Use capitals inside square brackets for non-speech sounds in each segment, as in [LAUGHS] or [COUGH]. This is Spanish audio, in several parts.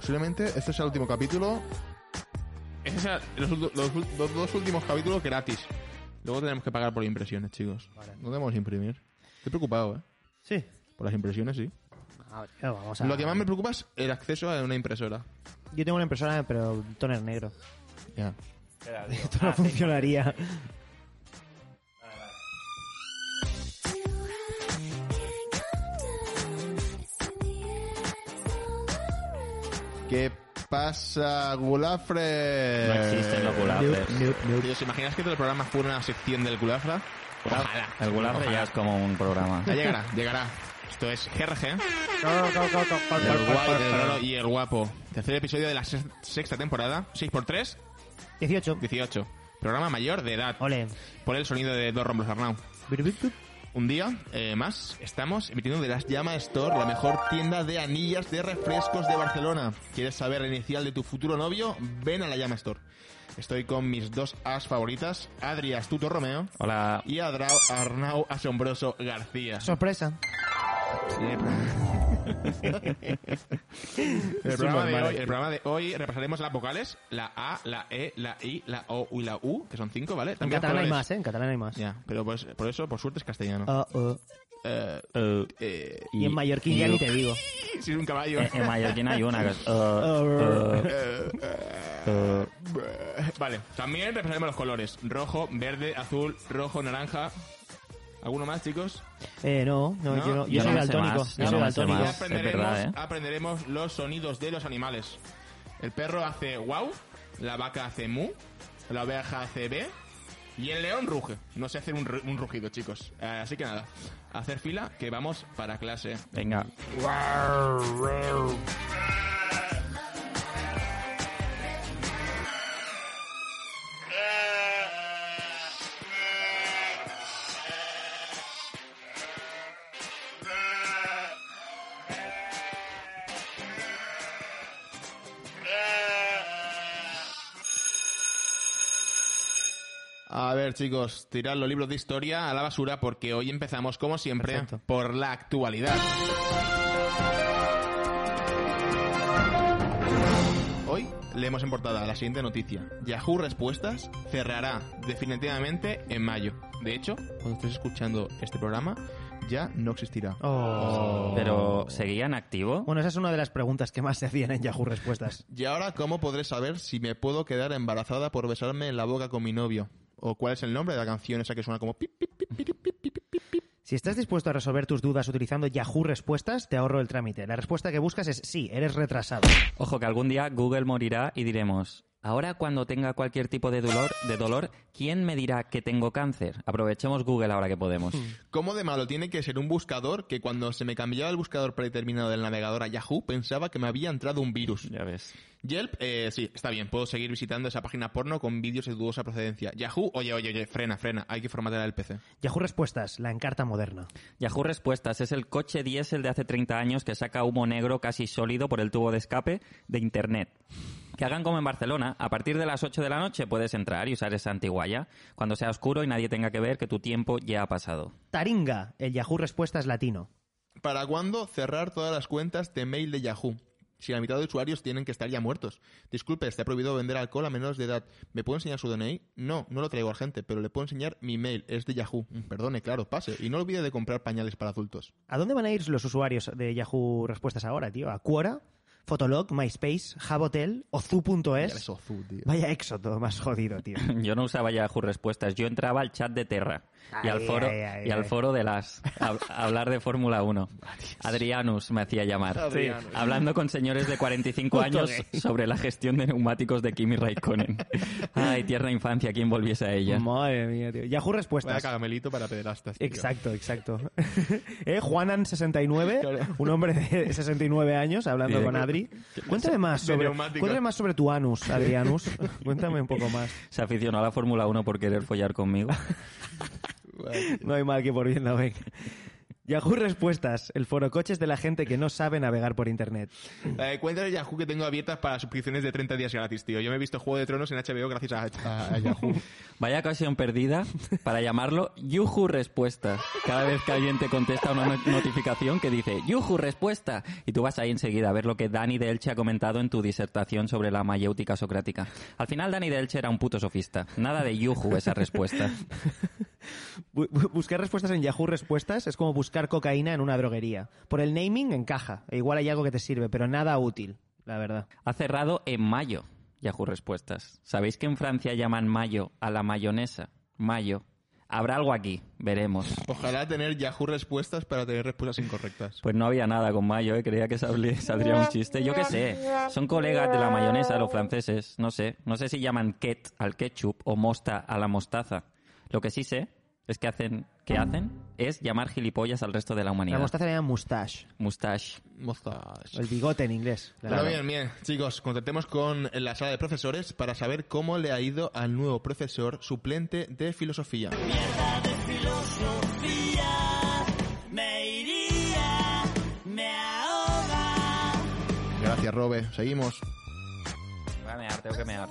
Posiblemente este sea el último capítulo. Este sea los, los dos últimos capítulos gratis. Luego tenemos que pagar por impresiones, chicos. No debemos imprimir. Estoy preocupado, ¿eh? Sí. Por las impresiones, sí. A ver, vamos a... Lo que más me preocupa es el acceso a una impresora. Yo tengo una impresora, pero toner negro. Ya. [LAUGHS] Esto no funcionaría. ¿Qué pasa, Gulafre? No existen los gulafres. ¿Os imaginas que todo el programa fuera una sección del Gulafra? Ojalá. El gulafre ya es como un programa. Ya llegará, llegará. Esto es GRG. No, no, no, no, no, El no, guay, no, el no, raro no. y el guapo. Tercer episodio de la sex- sexta temporada. 6x3, 18. 18. Programa mayor de edad. Ole. Por el sonido de dos rombos Arnau. Un día eh, más estamos emitiendo de las Llama Store, la mejor tienda de anillas de refrescos de Barcelona. ¿Quieres saber la inicial de tu futuro novio? Ven a la Llama Store. Estoy con mis dos as favoritas, Adri Astuto Romeo Hola. y Adrau Arnau Asombroso García. Sorpresa. [LAUGHS] El programa, de hoy, el programa de hoy repasaremos las vocales, la A, la E, la I, la O y la U, que son cinco, ¿vale? En catalán hay más, ¿eh? En catalán hay más. Ya, pero pues, por eso, por suerte, es castellano. Eh, Eh, eh, Y en mallorquín ya ni te digo. [LAUGHS] si es un caballo. En mallorquín hay una que es... Vale, también repasaremos los colores. Rojo, verde, azul, rojo, naranja. ¿Alguno más, chicos? Eh, no, no, No, yo, no, yo yo soy no daltónico. Yo soy daltónico. aprenderemos, verdad, ¿eh? aprenderemos los sonidos de los animales. El perro hace wow, la vaca hace mu, la oveja hace b y el león ruge. No sé hacer un, un rugido, chicos. Eh, así que nada, hacer fila que vamos para clase. Venga. A ver, chicos, tirad los libros de historia a la basura porque hoy empezamos, como siempre, Perfecto. por la actualidad. Hoy leemos en portada la siguiente noticia. Yahoo Respuestas cerrará definitivamente en mayo. De hecho, cuando estés escuchando este programa, ya no existirá. Oh. Pero, ¿seguía en activo? Bueno, esa es una de las preguntas que más se hacían en Yahoo Respuestas. Y ahora, ¿cómo podré saber si me puedo quedar embarazada por besarme en la boca con mi novio? ¿O cuál es el nombre de la canción esa que suena como pip, pip, pip, pip, pip, pip, pip, pip? Si estás dispuesto a resolver tus dudas utilizando Yahoo Respuestas, te ahorro el trámite. La respuesta que buscas es sí, eres retrasado. Ojo que algún día Google morirá y diremos, ahora cuando tenga cualquier tipo de dolor, de dolor, ¿quién me dirá que tengo cáncer? Aprovechemos Google ahora que podemos. [LAUGHS] ¿Cómo de malo tiene que ser un buscador que cuando se me cambiaba el buscador predeterminado del navegador a Yahoo pensaba que me había entrado un virus? Ya ves. Yelp, eh, sí, está bien, puedo seguir visitando esa página porno con vídeos de dudosa procedencia. Yahoo, oye, oye, oye, frena, frena, hay que formatear el PC. Yahoo Respuestas, la encarta moderna. Yahoo Respuestas es el coche diésel de hace 30 años que saca humo negro casi sólido por el tubo de escape de Internet. Que hagan como en Barcelona, a partir de las 8 de la noche puedes entrar y usar esa antiguaya, cuando sea oscuro y nadie tenga que ver que tu tiempo ya ha pasado. Taringa, el Yahoo Respuestas latino. ¿Para cuándo cerrar todas las cuentas de mail de Yahoo? Si la mitad de usuarios tienen que estar ya muertos. Disculpe, está prohibido vender alcohol a menores de edad. ¿Me puedo enseñar su DNI? No, no lo traigo a gente, pero le puedo enseñar mi mail. Es de Yahoo. Mm, Perdone, claro, pase. Y no olvide de comprar pañales para adultos. ¿A dónde van a ir los usuarios de Yahoo Respuestas ahora, tío? ¿A Quora? ¿Fotolog? ¿MySpace? ¿Jabotel? Ya ¿Ozu.es? Ozu, tío. Vaya éxodo más jodido, tío. [LAUGHS] Yo no usaba Yahoo Respuestas, yo entraba al chat de Terra. Y al Ay, foro ay, ay, y al ay. foro de las a, a hablar de Fórmula 1. Adrianus me hacía llamar. Adrianus. Hablando con señores de 45 Puto años sobre la gestión de neumáticos de Kimi Raikkonen. [LAUGHS] Ay, tierna infancia, ¿quién volviese a ella? Madre mía, tío. Yahoo Vaya respuestas. cagamelito para pederastas. tío. Exacto, exacto. [LAUGHS] ¿Eh? Juanan69, [LAUGHS] Claro. un hombre de 69 años, hablando Sí. con Adri. Cuéntame más sobre, cuéntame más sobre tu anus, Adrianus. Cuéntame un poco más. Se aficionó a la Fórmula 1 por querer follar conmigo. No hay mal que por bien no venga. Yahoo Respuestas, el foro coches de la gente que no sabe navegar por internet. Eh, cuentas de Yahoo que tengo abiertas para suscripciones de 30 días gratis, tío. Yo me he visto Juego de Tronos en HBO gracias a, a- a Yahoo. [LAUGHS] Vaya ocasión perdida para llamarlo Yuhu Respuestas. Cada vez que alguien te contesta una no- notificación que dice Yuhu Respuesta y tú vas ahí enseguida a ver lo que Dani de Elche ha comentado en tu disertación sobre la mayéutica socrática. Al final Dani de Elche era un puto sofista. Nada de Yuhu esa respuesta. [LAUGHS] Bu- bu- buscar respuestas en Yahoo Respuestas es como buscar cocaína en una droguería. Por el naming encaja, e igual hay algo que te sirve, pero nada útil, la verdad. Ha cerrado en mayo Yahoo Respuestas. ¿Sabéis que en Francia llaman mayo a la mayonesa? Mayo. Habrá algo aquí, veremos. Ojalá tener Yahoo respuestas para tener respuestas incorrectas. Pues no había nada con mayo, ¿eh? creía que saldría, saldría un chiste. Yo qué sé, son colegas de la mayonesa, los franceses, no sé. No sé si llaman ket al ketchup o mosta a la mostaza. Lo que sí sé es que hacen, que hacen es llamar gilipollas al resto de la La humanidad. mostaza se llama mustache, Mustache. Mozas. el bigote en inglés. Pero Claro. bien, bien, chicos, contactemos con la sala de profesores para saber cómo le ha ido al nuevo profesor suplente de filosofía. Gracias, Robe. Seguimos. Voy a mear, tengo que mear.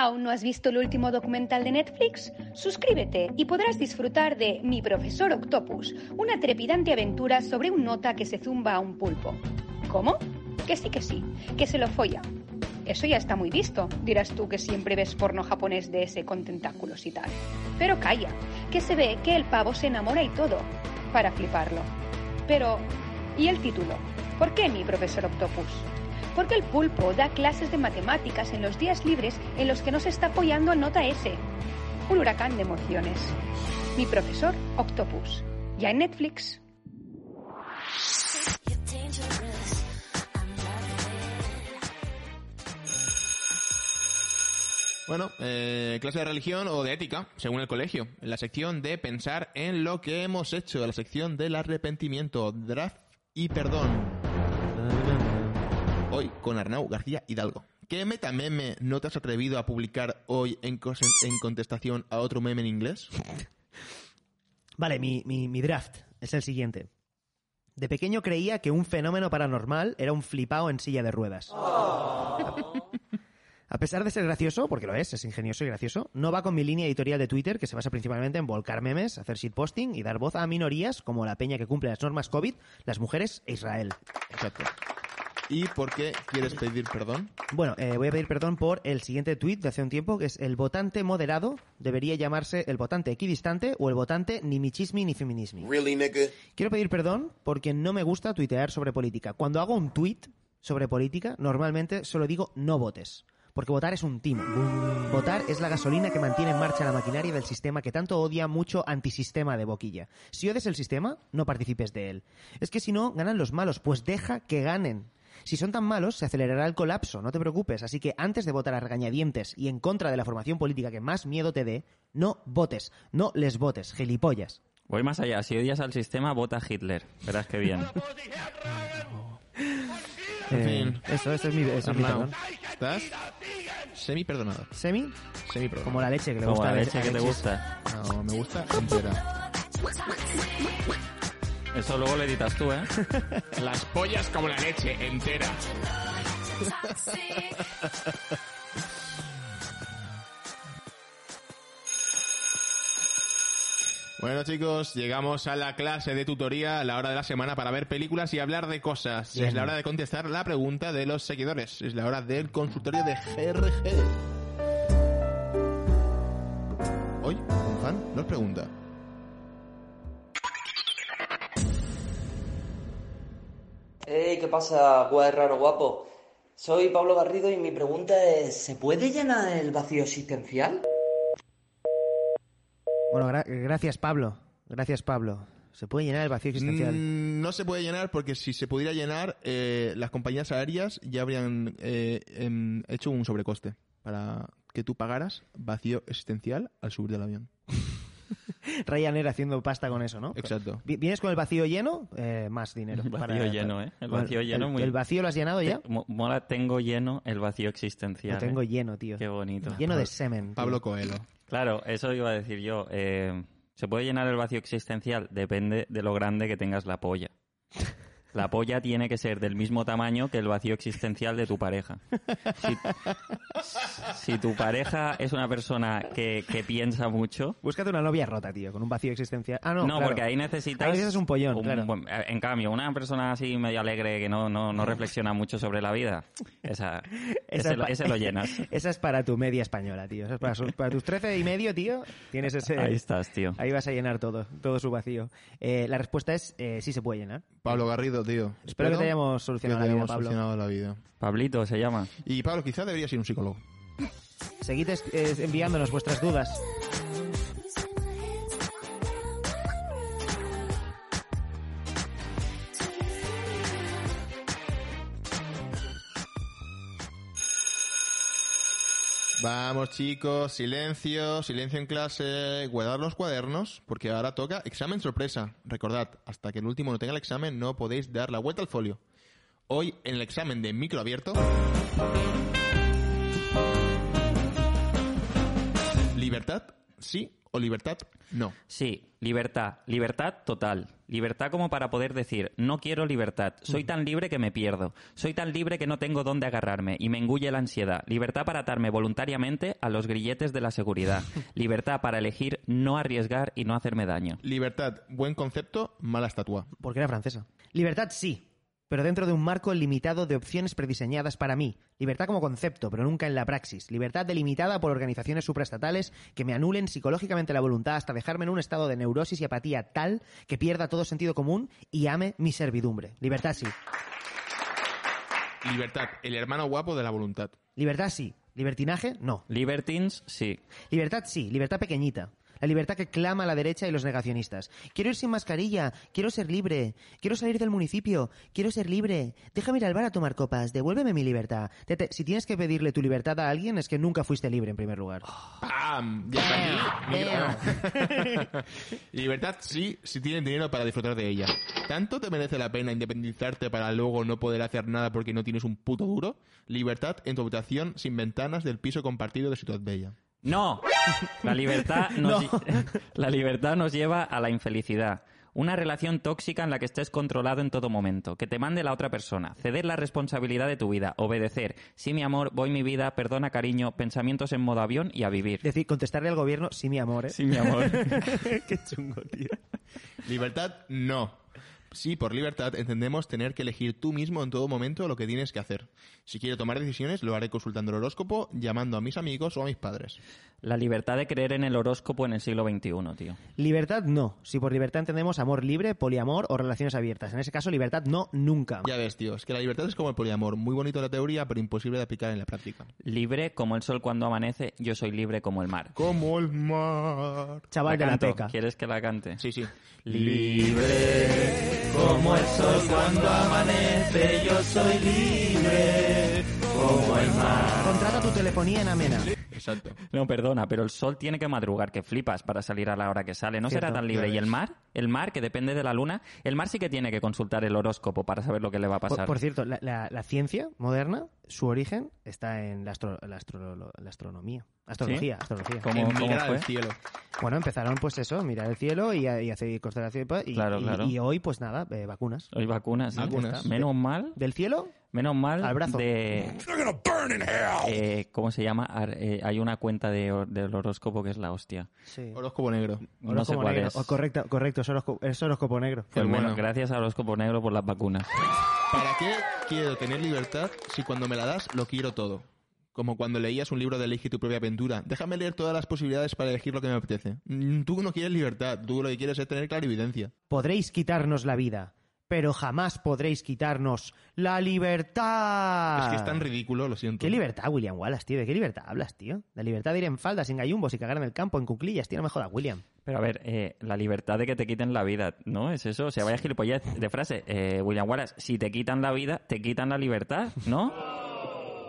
¿Aún no has visto el último documental de Netflix? Suscríbete y podrás disfrutar de Mi profesor Octopus, una trepidante aventura sobre un nota que se zumba a un pulpo. ¿Cómo? Que sí, que sí, que se lo folla. Eso ya está muy visto, dirás tú que siempre ves porno japonés de ese con tentáculos y tal. Pero calla, que se ve que el pavo se enamora y todo, para fliparlo. Pero, ¿y el título? ¿Por qué mi profesor Octopus? Porque el pulpo da clases de matemáticas en los días libres en los que no se está apoyando en nota S. Un huracán de emociones. Mi profesor Octopus. Ya en Netflix. Bueno, eh, clase de religión o de ética, según el colegio. La sección de pensar en lo que hemos hecho, la sección del arrepentimiento, draft y perdón. Hoy con Arnau García Hidalgo. ¿Qué metameme no te has atrevido a publicar hoy en, contestación a otro meme en inglés? Vale, mi, mi- mi draft es el siguiente. De pequeño creía que un fenómeno paranormal era un flipao en silla de ruedas. [LAUGHS] A pesar de ser gracioso, porque lo es, es ingenioso y gracioso, no va con mi línea editorial de Twitter que se basa principalmente en volcar memes, hacer shitposting y dar voz a minorías como la peña que cumple las normas COVID, las mujeres e Israel. Exacto. ¿Y por qué quieres pedir perdón? Bueno, eh, voy a pedir perdón por el siguiente tuit de hace un tiempo, que es el votante moderado debería llamarse el votante equidistante o el votante ni michismi ni feminismi. Really, nigga? Quiero pedir perdón porque no me gusta tuitear sobre política. Cuando hago un tuit sobre política, normalmente solo digo no votes. Porque votar es un timo. Votar es la gasolina que mantiene en marcha la maquinaria del sistema que tanto odia mucho antisistema de boquilla. Si odias el sistema, no participes de él. Es que si no, ganan los malos, pues deja que ganen. Si son tan malos, se acelerará el colapso, no te preocupes. Así que antes de votar a regañadientes y en contra de la formación política que más miedo te dé, no votes, no les votes, gilipollas. Voy más allá, si odias al sistema, vota a Hitler. Verás que bien. [LAUGHS] En Eh, fin. Eso, eso es mi, eso es mi Arnau, perdón. ¿estás semi perdonado? ¿Semi? Semi perdonado. Como la leche que le Como gusta la a leche que te gusta. No, me gusta entera. Eso luego lo editas tú, ¿eh? [LAUGHS] Las pollas como la leche, entera. [LAUGHS] Bueno chicos, llegamos a la clase de tutoría a la hora de la semana para ver películas y hablar de cosas. Bien. Es la hora de contestar la pregunta de los seguidores. Es la hora del consultorio de GRG. Hoy, un fan nos pregunta. Eh, ¿qué pasa, guay raro guapo? Soy Pablo Garrido y mi pregunta es, ¿se puede llenar el vacío existencial? Bueno, gra- gracias, Pablo. Gracias, Pablo. ¿Se puede llenar el vacío existencial? Mm, no se puede llenar porque si se pudiera llenar, eh, las compañías aéreas ya habrían eh, em, hecho un sobrecoste para que tú pagaras vacío existencial al subir del avión. Ryanair haciendo pasta con eso, ¿no? Exacto. Vi- ¿Vienes con el vacío lleno? Eh, más dinero. [LAUGHS] El vacío lleno, ¿eh? El vacío lleno el, muy- ¿El vacío lo has llenado ya? Mo- Mola, tengo lleno el vacío existencial. Lo tengo ¿eh? lleno, tío. Qué bonito. Lleno de semen. tío. Pablo Coelho. Claro, eso iba a decir yo. Eh, ¿Se puede llenar el vacío existencial? Depende de lo grande que tengas la polla. [LAUGHS] La polla tiene que ser del mismo tamaño que el vacío existencial de tu pareja. Si, si tu pareja es una persona que, que piensa mucho, Búscate una novia rota, tío, con un vacío existencial. Ah, no, no, claro. porque ahí necesitas... Ahí necesitas un pollón, claro. buen- en cambio, una persona así medio alegre que no, no, no reflexiona mucho sobre la vida, esa, [LAUGHS] Esa ese, es lo, pa- ese lo llenas. [LAUGHS] Esa es para tu media española, tío. Esa es para, su- para tus 13 y medio, tío. Tienes ese... Ahí estás, tío. Ahí vas a llenar todo, todo su vacío. Eh, la respuesta es eh, sí se puede llenar. Pablo Garrido, tío. Espero que te hayamos solucionado que te la vida, Pablo. solucionado la vida. Pablito se llama. Y Pablo, quizás deberías ir a un psicólogo. Seguid eh, enviándonos vuestras dudas. Vamos chicos, silencio, silencio en clase, guardar los cuadernos, porque ahora toca examen sorpresa. Recordad, hasta que el último no tenga el examen no podéis dar la vuelta al folio. Hoy en el examen de micro abierto... ¿Libertad? ¿Sí o libertad? No. Sí, libertad. Libertad total. Libertad como para poder decir, no quiero libertad. Soy tan libre que me pierdo. Soy tan libre que no tengo dónde agarrarme y me engulle la ansiedad. Libertad para atarme voluntariamente a los grilletes de la seguridad. [LAUGHS] Libertad para elegir no arriesgar y no hacerme daño. Libertad, buen concepto, mala estatua. Porque era francesa. Libertad sí, pero dentro de un marco limitado de opciones prediseñadas para mí. Libertad como concepto, pero nunca en la praxis. Libertad delimitada por organizaciones supraestatales que me anulen psicológicamente la voluntad hasta dejarme en un estado de neurosis y apatía tal que pierda todo sentido común y ame mi servidumbre. Libertad sí. Libertad, el hermano guapo de la voluntad. Libertad sí. Libertinaje, no. Libertines, sí. Libertad sí, libertad pequeñita. La libertad que clama la derecha y los negacionistas. Quiero ir sin mascarilla, quiero ser libre, quiero salir del municipio, quiero ser libre. Déjame ir al bar a tomar copas, devuélveme mi libertad. Si tienes que pedirle tu libertad a alguien es que nunca fuiste libre en primer lugar. ¡Pam! Ya. Micro- [LAUGHS] Libertad sí, si tienes dinero para disfrutar de ella. ¿Tanto te merece la pena independizarte para luego no poder hacer nada porque no tienes un puto duro? Libertad en tu habitación sin ventanas del piso compartido de Ciudad Bella. No. [LAUGHS] La libertad nos, [LAUGHS] la libertad nos lleva a la infelicidad. Una relación tóxica en la que estés controlado en todo momento, que te mande la otra persona, ceder la responsabilidad de tu vida, obedecer. Sí, mi amor, voy mi vida, perdona, cariño, pensamientos en modo avión y a vivir. Decir, contestarle al gobierno, sí, mi amor, ¿eh? Sí, mi amor. [LAUGHS] Qué chungo, tío. Libertad, no. Sí, por libertad entendemos tener que elegir tú mismo en todo momento lo que tienes que hacer. Si quiero tomar decisiones, lo haré consultando el horóscopo, llamando a mis amigos o a mis padres. La libertad de creer en el horóscopo en el siglo XXI, tío. Libertad no. Si por libertad entendemos amor libre, poliamor o relaciones abiertas. En ese caso, libertad no, nunca. Ya ves, tío, es que la libertad es como el poliamor, muy bonito en la teoría, pero imposible de aplicar en la práctica. Libre como el sol cuando amanece, yo soy libre como el mar. Como el mar. Chaval de la canto. peca. ¿Quieres que la cante? Sí, sí. Libre como el sol cuando amanece, yo soy libre como el mar. Contrata tu telefonía en Amena. Exacto. No, perdona, pero el sol tiene que madrugar, que flipas para salir a la hora que sale. No será tan libre. ¿Y el mar? El mar, que depende de la luna. El mar sí que tiene que consultar el horóscopo para saber lo que le va a Por, pasar. por cierto, la, la- la ciencia moderna, su origen está en la, astro- la astro- la astronomía. Astrología, astrología. ¿Cómo, cómo fue? al cielo. Bueno, empezaron pues eso, mirar el cielo y, y hacer constelaciones. pues, Y, Claro, y- claro. y hoy, pues nada, eh, vacunas. Hoy vacunas. ¿sí? Vacunas. Menos mal, ¿Del cielo? menos mal Al brazo. de... Eh, ¿Cómo se llama? Ar- eh, hay una cuenta de, del horóscopo que es la hostia. Sí. Horóscopo negro. No sé cuál negro. es. Oh, correcto, correcto, es horóscopo, es horóscopo negro. Pues bueno, bueno. gracias al horóscopo negro por las vacunas. ¿Para qué quiero tener libertad si cuando me lo quiero todo? Como cuando leías un libro de Elige tu propia aventura. Déjame leer todas las posibilidades para elegir lo que me apetece. Mm, Tú no quieres libertad, tú lo que quieres es tener clarividencia. Podréis quitarnos la vida, pero jamás podréis quitarnos la libertad. Es que es tan ridículo, lo siento. ¿Qué libertad, William Wallace, tío? ¿De qué libertad hablas, tío? La libertad de ir en faldas, en gallumbos y cagar en el campo, en cuclillas, tío, no me jodas, William. Pero a ver, eh, la libertad de que te quiten la vida, ¿no? ¿Es eso? O sea, vaya gilipollez de frase. Eh, William Wallace, si te quitan la vida, te quitan la libertad, ¿no?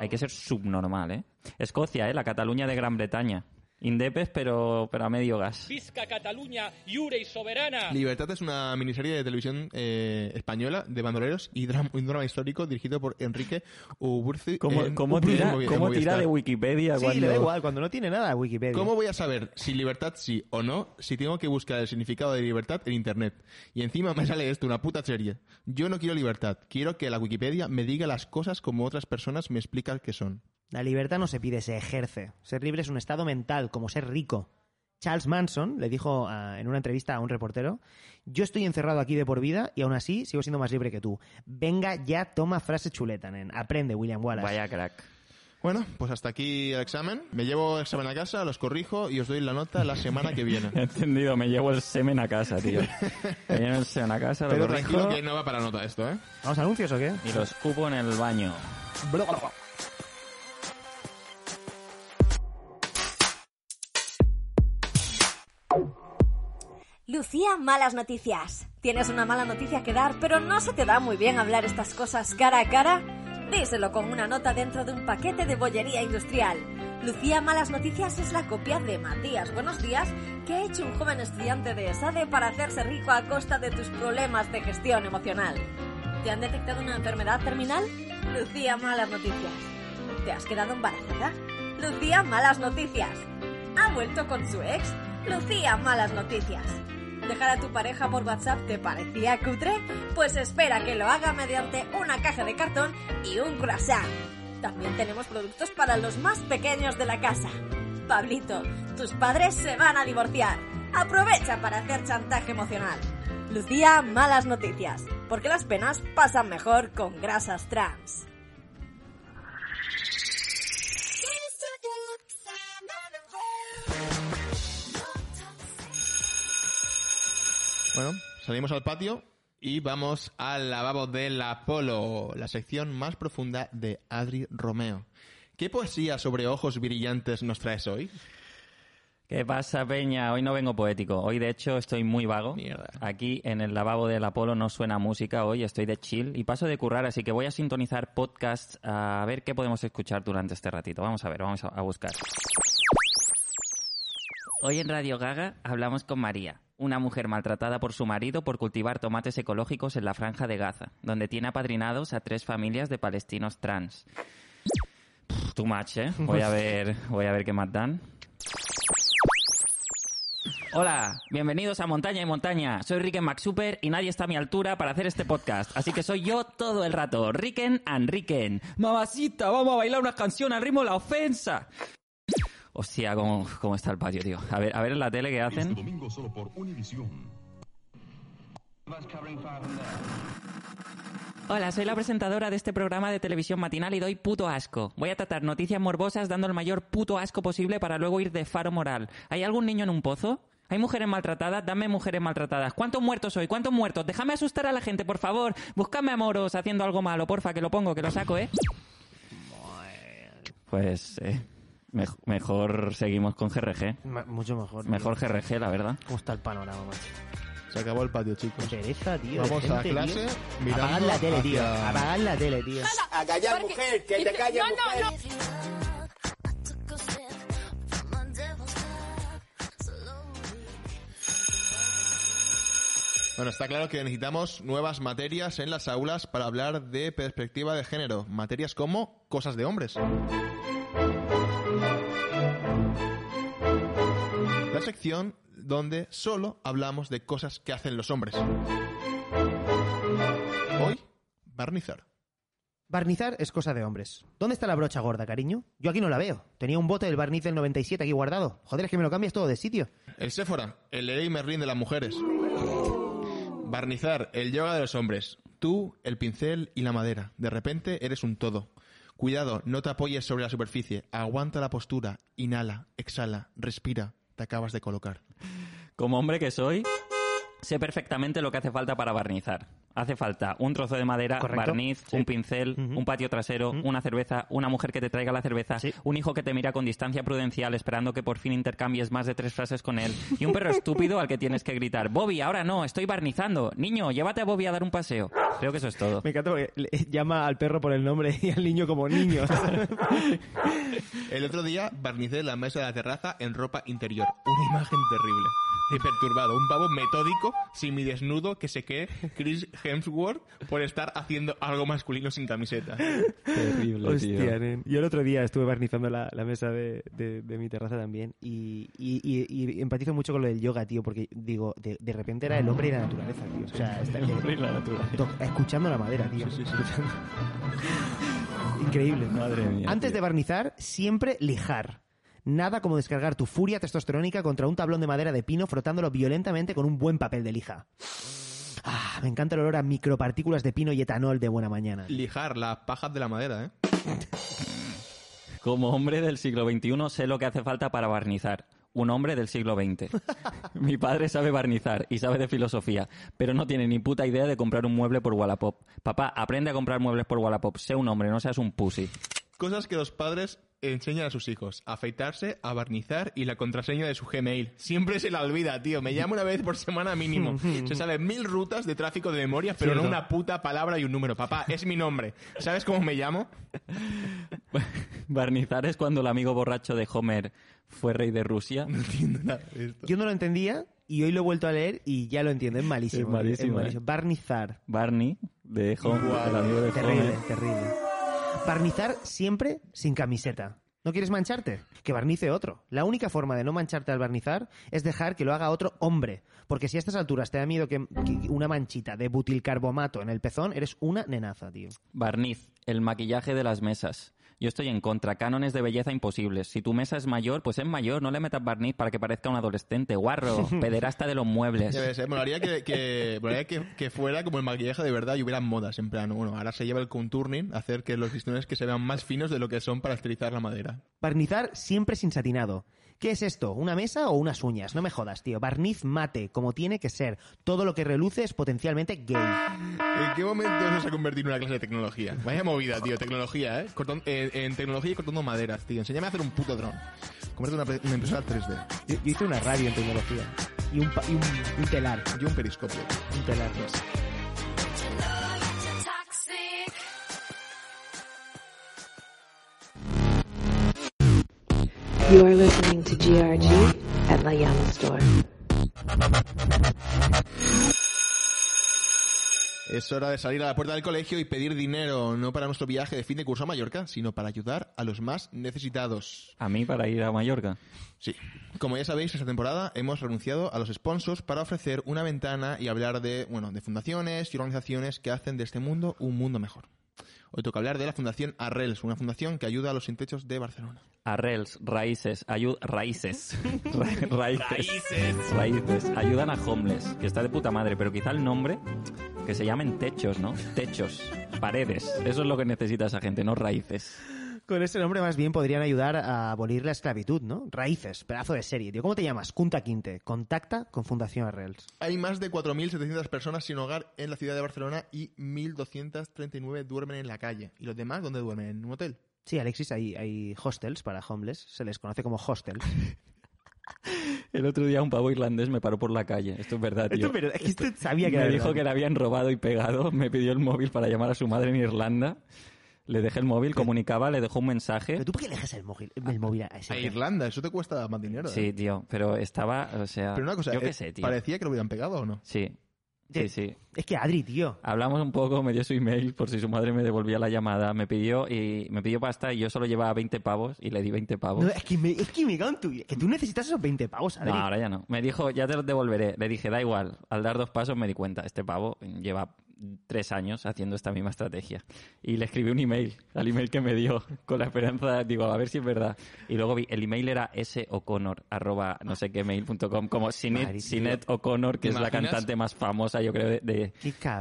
Hay que ser subnormal, ¿eh? Escocia, ¿eh? La Cataluña de Gran Bretaña. Indepes, pero, pero a medio gas. Visca Cataluña, y soberana. Libertad es una miniserie de televisión eh, española de bandoleros y drama, un drama histórico dirigido por Enrique Uburzi. ¿Cómo, en- cómo Uburzi tira, en en de Wikipedia Sí, cuando... le da igual, cuando no tiene nada Wikipedia. ¿Cómo voy a saber si libertad sí o no si tengo que buscar el significado de libertad en internet? Y encima me sale esto, una puta serie. Yo no quiero libertad, quiero que la Wikipedia me diga las cosas como otras personas me explican que son. La libertad no se pide, se ejerce. Ser libre es un estado mental, como ser rico. Charles Manson le dijo ah, en una entrevista a un reportero, yo estoy encerrado aquí de por vida y aún así sigo siendo más libre que tú. Venga ya, toma frase chuleta, nen. Aprende, William Wallace. Vaya crack. Bueno, pues hasta aquí el examen. Me llevo el examen a casa, los corrijo y os doy la nota la semana que viene. [LAUGHS] Entendido, me llevo el semen a casa, tío. [LAUGHS] Me llevo el semen a casa, lo Pero corrijo tranquilo que no va para nota esto, ¿eh? ¿Vamos a anuncios o qué? y lo escupo en el baño. Lucía, malas noticias. Tienes una mala noticia que dar, pero no se te da muy bien hablar estas cosas cara a cara. Díselo con una nota dentro de un paquete de bollería industrial. Lucía, malas noticias es la copia de Matías Buenos Días que ha hecho un joven estudiante de ESADE para hacerse rico a costa de tus problemas de gestión emocional. ¿Te han detectado una enfermedad terminal? Lucía, malas noticias. ¿Te has quedado embarazada? Lucía, malas noticias. ¿Ha vuelto con su ex? Lucía, malas noticias. ¿Dejar a tu pareja por WhatsApp te parecía cutre? Pues espera que lo haga mediante una caja de cartón y un croissant. También tenemos productos para los más pequeños de la casa. Pablito, tus padres se van a divorciar. Aprovecha para hacer chantaje emocional. Lucía, malas noticias. Porque las penas pasan mejor con grasas trans. Bueno, salimos al patio y vamos al lavabo del Apolo, la sección más profunda de Adri Romeo. ¿Qué poesía sobre ojos brillantes nos traes hoy? ¿Qué pasa, Peña? Hoy no vengo poético. Hoy, de hecho, estoy muy vago. Mierda. Aquí en el lavabo del Apolo no suena música hoy, estoy de chill y paso de currar, así que voy a sintonizar podcasts a ver qué podemos escuchar durante este ratito. Vamos a ver, vamos a, a buscar. Hoy en Radio Gaga hablamos con María, una mujer maltratada por su marido por cultivar tomates ecológicos en la franja de Gaza, donde tiene apadrinados a tres familias de palestinos trans. Pff, Too much, ¿eh? Voy a ver, voy a ver qué más dan. Hola, bienvenidos a Montaña y Montaña. Soy Riken McSuper y nadie está a mi altura para hacer este podcast, así que soy yo todo el rato. Riken and Riken. Mamacita, vamos a bailar una canción al ritmo de la ofensa. Hostia, cómo, cómo está el patio, tío. A ver, a ver en la tele qué hacen. domingo solo por Univisión. Hola, soy la presentadora de este programa de televisión matinal y doy puto asco. Voy a tratar noticias morbosas dando el mayor puto asco posible para luego ir de faro moral. ¿Hay algún niño en un pozo? ¿Hay mujeres maltratadas? Dame mujeres maltratadas. ¿Cuántos muertos hoy? ¿Cuántos muertos? Déjame asustar a la gente, por favor. Búscame a moros haciendo algo malo, porfa, que lo pongo, que lo saco, ¿eh? Pues, eh, mej- mejor seguimos con GRG. Ma- Mucho mejor. tío. Mejor GRG, la verdad. ¿Cómo está el panorama, macho? Se acabó el patio, chicos. Pereza, tío. Vamos a clase tío. mirando Apagar la tele, tío. hacia- Apagar la tele, tío. A callar, mujer, que te calles, mujer. Bueno, está claro que necesitamos nuevas materias en las aulas para hablar de perspectiva de género. Materias como cosas de hombres. La sección donde solo hablamos de cosas que hacen los hombres. Hoy, barnizar. Barnizar es cosa de hombres. ¿Dónde está la brocha gorda, cariño? Yo aquí no la veo. Tenía un bote del barniz del 97 aquí guardado. Joder, es que me lo cambias todo de sitio. El Séfora, el Leroy Merlin de las mujeres. Barnizar, el yoga de los hombres. Tú, el pincel y la madera. De repente eres un todo. Cuidado, no te apoyes sobre la superficie. Aguanta la postura. Inhala, exhala, respira. Te acabas de colocar. Como hombre que soy, sé perfectamente lo que hace falta para barnizar. Hace falta un trozo de madera, Correcto. barniz, Sí. un pincel, un patio trasero, una cerveza, una mujer que te traiga la cerveza, un hijo que te mira con distancia prudencial esperando que por fin intercambies más de tres frases con él y un perro [LAUGHS] estúpido al que tienes que gritar, Bobby, ahora no, estoy barnizando. Niño, llévate a Bobby a dar un paseo. Creo que eso es todo. Me encanta porque le- llama al perro por el nombre y al niño como niño. [LAUGHS] El otro día barnicé la mesa de la terraza en ropa interior. Una imagen terrible. Y perturbado. Un pavo metódico, semidesnudo, que se cree Chris Hemsworth por estar haciendo algo masculino sin camiseta. Terrible, Hostia. Yo el otro día estuve barnizando la, la mesa de, de- de mi terraza también y, y- y- y empatizo mucho con lo del yoga, tío, porque digo, de, de repente era el hombre y la naturaleza, tío. O sea, está- El hombre y la naturaleza. to- escuchando la madera, tío. Escuchando. [LAUGHS] Increíble. Madre mía, Antes tío. de barnizar, siempre lijar. Nada como descargar tu furia testosterónica contra un tablón de madera de pino frotándolo violentamente con un buen papel de lija. Ah, me encanta el olor a micropartículas de pino y etanol de buena mañana. Lijar las pajas de la madera, ¿eh? Como hombre del siglo XXI sé lo que hace falta para barnizar. Un hombre del siglo XX. [LAUGHS] Mi padre sabe barnizar y sabe de filosofía, pero no tiene ni puta idea de comprar un mueble por Wallapop. Papá, aprende a comprar muebles por Wallapop. Sé un hombre, no seas un pussy. Cosas que los padres enseñan a sus hijos. Afeitarse, a barnizar y la contraseña de su Gmail. Siempre se la olvida, tío. Me llama una vez por semana mínimo. [LAUGHS] Se saben mil rutas de tráfico de memoria, pero no una puta palabra y un número. Papá, es mi nombre. ¿Sabes cómo me llamo? [LAUGHS] Barnizar es cuando el amigo borracho de Homer fue rey de Rusia. No entiendo nada de esto. Yo no lo entendía y hoy lo he vuelto a leer y ya lo entiendo. Es malísimo. Es malísimo, es ¿eh? Barnizar. Barney, de Homer, el amigo de Terrible, Homer. terrible. Barnizar siempre sin camiseta. ¿No quieres mancharte? Que barnice otro. La única forma de no mancharte al barnizar es dejar que lo haga otro hombre. Porque si a estas alturas te da miedo que, una manchita de butilcarbomato en el pezón, eres una nenaza, tío. Barniz, el maquillaje de las mesas. Yo estoy en contra, cánones de belleza imposibles. Si tu mesa es mayor, pues es mayor, no le metas barniz para que parezca un adolescente. Guarro, [LAUGHS] pederasta de los muebles. Ya ves, eh, molaría, que, que, molaría que, que fuera como el maquillaje de verdad y hubiera modas. En plan, bueno, ahora se lleva el contourning, hacer que los listones que se vean más finos de lo que son para estilizar la madera. Barnizar siempre sin satinado. ¿Qué es esto? ¿Una mesa o unas uñas? No me jodas, tío. Barniz mate, como tiene que ser. Todo lo que reluce es potencialmente gay. ¿En qué momento eso se ha convertido en una clase de tecnología? Vaya movida, tío, tecnología, ¿eh? Cortón- eh, en tecnología y cortando maderas, tío. Enséñame a hacer un puto dron. Convierte una, una impresora 3D. Yo, yo hice una radio en tecnología. Y un, pa- y un, un telar. Y un periscopio. Un telar, pues. You are listening GRG at La Llama Store. Es hora de salir a la puerta del colegio y pedir dinero, no para nuestro viaje de fin de curso a Mallorca, sino para ayudar a los más necesitados. ¿A mí para ir a Mallorca? Sí. Como ya sabéis, esta temporada hemos renunciado a los sponsors para ofrecer una ventana y hablar de, bueno, de fundaciones y organizaciones que hacen de este mundo un mundo mejor. Hoy toca hablar de la Fundación Arrels, una fundación que ayuda a los sin techos de Barcelona. Arrels, raíces, ayu- raíces. [LAUGHS] Ra- raíces. Raíces. Ayudan a homeless, que está de puta madre, pero quizá el nombre que se llamen techos, ¿no? Techos, paredes. Eso es lo que necesita esa gente, no raíces. Con ese nombre más bien podrían ayudar a abolir la esclavitud, ¿no? Raíces, pedazo de serie, tío. ¿Cómo te llamas? Kunta Quinte. Contacta con Fundación Arrels. Hay más de 4.700 personas sin hogar en la ciudad de Barcelona y 1.239 duermen en la calle. ¿Y los demás dónde duermen? ¿En un hotel? Sí, Alexis, hay, hay hostels para homeless. Se les conoce como hostels. [LAUGHS] El otro día un pavo irlandés me paró por la calle. Esto es verdad, tío. Esto es verdad, es que esto sabía que me era dijo verdad. que le habían robado y pegado. Me pidió el móvil para llamar a su madre en Irlanda. Le dejé el móvil, comunicaba, le dejó un mensaje. ¿Pero tú por qué le dejas el móvil, el móvil a ese? A tío? Irlanda, eso te cuesta más dinero. ¿eh? Sí, tío, pero estaba, o sea, Pero una cosa, yo eh, qué sé, tío. ¿parecía que lo hubieran pegado o no? Sí, sí, sí. Es que Adri, tío. Hablamos un poco, me dio su email por si su madre me devolvía la llamada. Me pidió y me pidió pasta y yo solo llevaba 20 pavos y le di 20 pavos. No, es que me, es que me cago en tu. Que tú necesitas esos 20 pavos, Adri. No, ahora ya no. Me dijo, ya te los devolveré. Le dije, da igual. Al dar dos pasos me di cuenta, este pavo lleva tres años haciendo esta misma estrategia. Y le escribí un email al email que me dio con la esperanza, digo, a ver si es verdad. Y luego vi, el email era soconnor, arroba no sé qué mail.com, como tío. Sinead O'Connor, que ¿Te es la cantante más famosa, yo creo, de, de,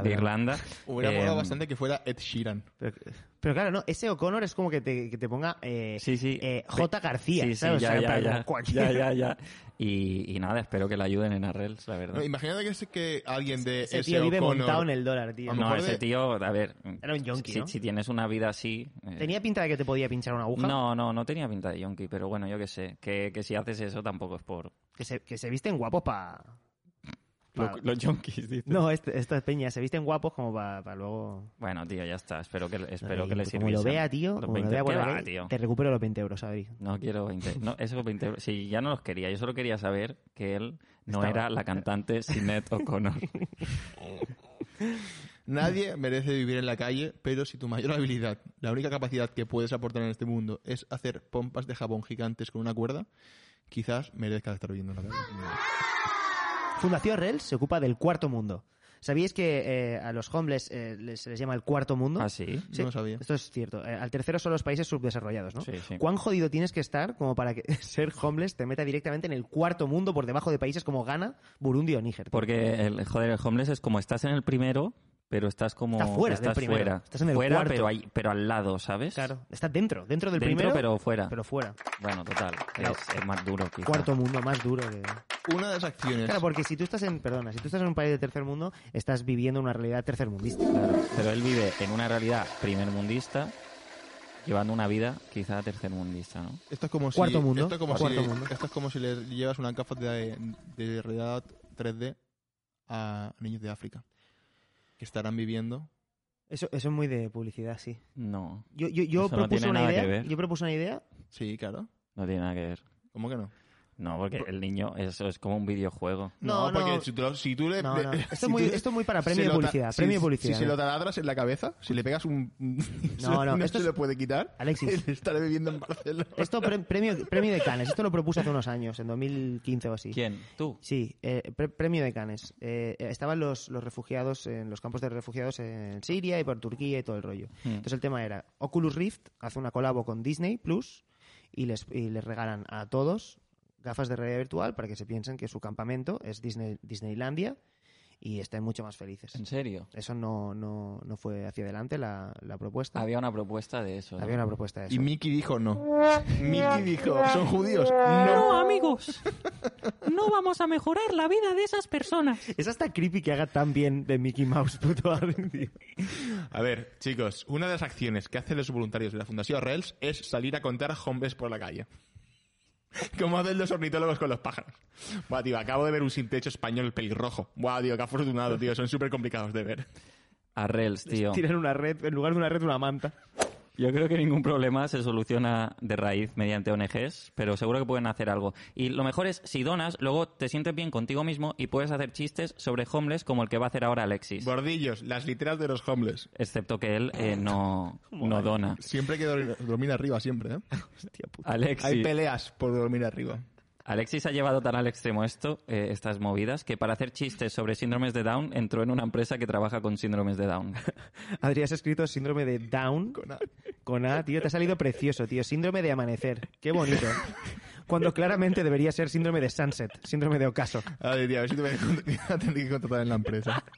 de Irlanda. Hubiera Eh, molado bastante que fuera Ed Sheeran. Pero- Pero claro, no, ese O'Connor es como que te, que te ponga eh, Sí, sí. eh, J. García, Sí, sí, ¿sabes? O ya, sea, ya, ya. cualquier- Ya, ya, ya. [LAUGHS] Y, y nada, espero que le ayuden en Arrels, la verdad. No, imagínate que, es que alguien de Ese ese tío vive O'Connor- montado en el dólar, tío. No, ese de- tío, a ver... Era un yonki, si, ¿no? si tienes una vida así... eh, ¿Tenía pinta de que te podía pinchar una aguja? No, no, no tenía pinta de yonki, pero bueno, yo qué sé. Que, que si haces eso tampoco es por... Que se, que se visten guapos para... Lo- los yonkis, dices. No, este- estas peñas se visten guapos como para luego... Bueno, tío, ya está. Espero que, espero Ay, que le Como lo vea, tío, los como lo 20. vea por ¿Qué la va, tío? te recupero los 20 euros, Adri. No quiero 20. No, esos 20 euros. Sí, ya no los quería. Yo solo quería saber que él no Estaba. era la cantante Sinead O'Connor. [LAUGHS] Nadie merece vivir en la calle, pero si tu mayor habilidad, la única capacidad que puedes aportar en este mundo es hacer pompas de jabón gigantes con una cuerda, quizás merezca estar viviendo en la calle. Fundación Rels se ocupa del cuarto mundo. ¿Sabíais que eh, a los homeless eh, les, se les llama el cuarto mundo? ¿Ah, sí? No lo sabía. Esto es cierto. Eh, al tercero son los países subdesarrollados, ¿no? Sí, sí. ¿Cuán jodido tienes que estar como para que [LAUGHS] ser homeless te meta directamente en el cuarto mundo por debajo de países como Ghana, Burundi o Níger? Porque, el, joder, el homeless es como estás en el primero, pero estás como... Estás fuera del primero. fuera. Estás en el fuera, cuarto. pero, ahí- pero al lado, ¿sabes? Claro, estás dentro, dentro del Dentro, primero, pero fuera. pero fuera. Bueno, total. Claro. Es, es más duro, quizá. Cuarto mundo, más duro que... Una de las acciones... Claro, porque si tú estás en, perdona, si tú estás en un país de tercer mundo, estás viviendo una realidad tercermundista. Claro, pero él vive en una realidad primermundista, llevando una vida quizá tercermundista, ¿no? Esto es como si, Cuarto mundo, Esto es como, cuarto si, mundo. esto es como si le llevas una gafas de, de realidad 3D a niños de África que estarán viviendo. Eso, eso es muy de publicidad, sí. No, Yo, yo, yo Eso no propuse tiene una nada que idea. ver. Yo propuse una idea. Sí, claro. no tiene nada que ver. ¿Cómo que no? No, porque el niño, eso es como un videojuego. No, porque no. Si, tú, si tú le... No, le- no. [LAUGHS] Esto, si es muy, tú- esto es muy para premio de publicidad. si- premio de publicidad. Si se ¿no? lo taladras en la cabeza, si le pegas un... [LAUGHS] No, [LAUGHS] no, no esto se es- lo puede quitar. Alexis. Estaré viviendo en Barcelona. Esto pre- premio, premio de Canes. Esto lo propuse hace unos años, en 2015 o así. ¿Quién? ¿Tú? Sí, eh, pre- premio de Canes. Eh, estaban los, los refugiados en los campos de refugiados en Siria y por Turquía y todo el rollo. Hmm. Entonces el tema era Oculus Rift hace una colabo con Disney Plus y les, y les regalan a todos gafas de realidad virtual para que se piensen que su campamento es Disney, Disneylandia y estén mucho más felices. ¿En serio? Eso no, no, no fue hacia adelante la, la propuesta. Había una propuesta de eso. Había una propuesta de eso. Y Mickey dijo no. [LAUGHS] Mickey dijo, ¿son judíos? No, No. amigos. [LAUGHS] No vamos a mejorar la vida de esas personas. Es hasta creepy que haga tan bien de Mickey Mouse, [LAUGHS] puto. A ver, chicos, una de las acciones que hacen los voluntarios de la Fundación Rels es salir a contar hombres por la calle. [LAUGHS] Como hacen los ornitólogos con los pájaros. Buah, tío, acabo de ver un sin techo español pelirrojo. Buah, tío, qué afortunado, tío. Son súper complicados de ver. A Rails, tío. Tiran una red, en lugar de una red, una manta. Yo creo que ningún problema se soluciona de raíz mediante ONGs, pero seguro que pueden hacer algo. Y lo mejor es, si donas, luego te sientes bien contigo mismo y puedes hacer chistes sobre homeless como el que va a hacer ahora Alexis. Bordillos, las literas de los homeless. Excepto que él eh, no, [LAUGHS] no dona. Siempre hay que dormir, arriba, siempre, ¿eh? Alexis, Hay peleas por dormir arriba. Alexis ha llevado tan al extremo esto, eh, estas movidas, que para hacer chistes sobre síndromes de Down entró en una empresa que trabaja con síndromes de Down. [LAUGHS] Has escrito síndrome de Down. Con A. Con A, tío, te ha salido precioso, tío. Síndrome de amanecer. Qué bonito. Cuando claramente debería ser síndrome de sunset, síndrome de ocaso. A ver, tío, a ver si [LAUGHS] te voy a tener que contratar en la empresa. [LAUGHS]